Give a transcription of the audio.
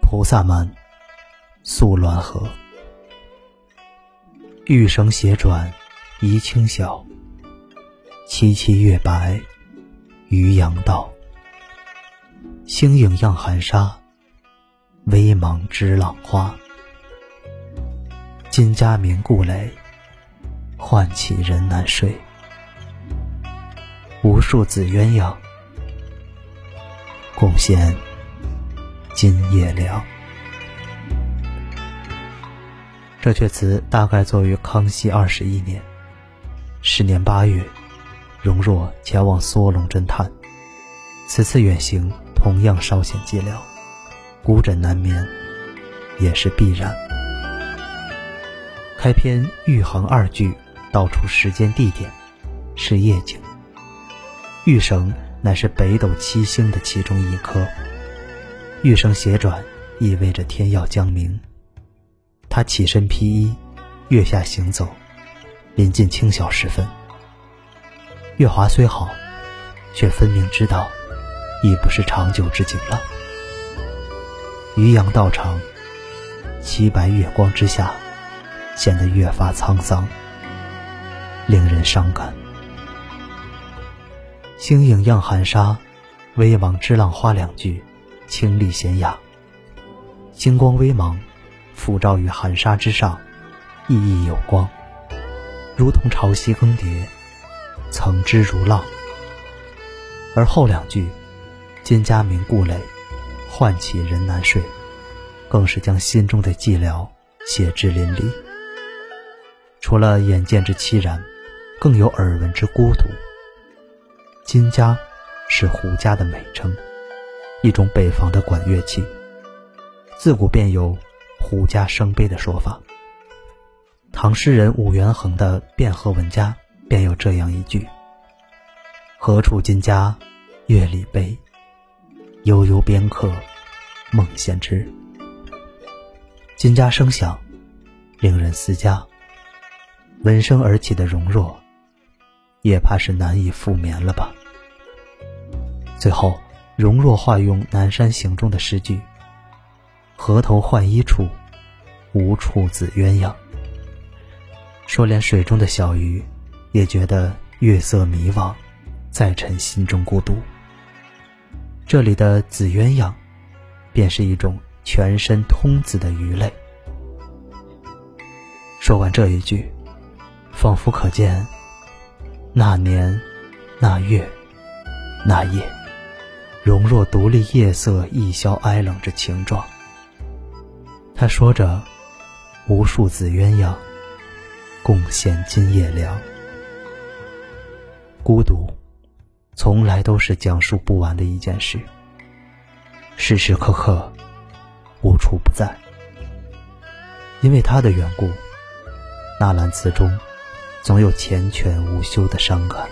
菩萨蛮，宿鸾河。玉绳斜转疑清晓，凄凄月白渔阳道。星影漾寒沙，微茫织浪花。金家鸣故垒，唤起人难睡。无数紫鸳鸯，共衔今夜凉。这阙词大概作于康熙二十一年。时年八月，容若前往梭龙侦探，此次远行同样稍显寂寥，孤枕难眠也是必然。开篇玉衡二句道出时间地点是夜景，玉绳乃是北斗七星的其中一颗，玉绳斜转意味着天要将明。他起身披衣，月下行走，临近清晓时分。月华虽好，却分明知道，已不是长久之景了。渔阳道长，凄白月光之下，显得越发沧桑，令人伤感。星影漾寒沙，微茫知浪花两句，清丽娴雅，星光微茫。浮照于寒沙之上，熠熠有光，如同潮汐更迭，层之如浪。而后两句“金家鸣故垒，唤起人难睡”，更是将心中的寂寥写之淋漓。除了眼见之凄然，更有耳闻之孤独。金家是胡家的美称，一种北方的管乐器，自古便有。胡家生悲的说法。唐诗人武元衡的《汴河文家》便有这样一句：“何处金家月里悲，悠悠边客梦闲之。”金家声响，令人思家。闻声而起的容若，也怕是难以复眠了吧。最后，容若化用《南山行》中的诗句。河头浣衣处，无处紫鸳鸯。说连水中的小鱼，也觉得月色迷惘，在沉心中孤独。这里的紫鸳鸯，便是一种全身通紫的鱼类。说完这一句，仿佛可见那年那月那夜，容若独立夜色一消哀冷之情状。他说着：“无数紫鸳鸯，共衔今夜凉。”孤独，从来都是讲述不完的一件事，时时刻刻，无处不在。因为他的缘故，纳兰词中，总有缱绻无休的伤感。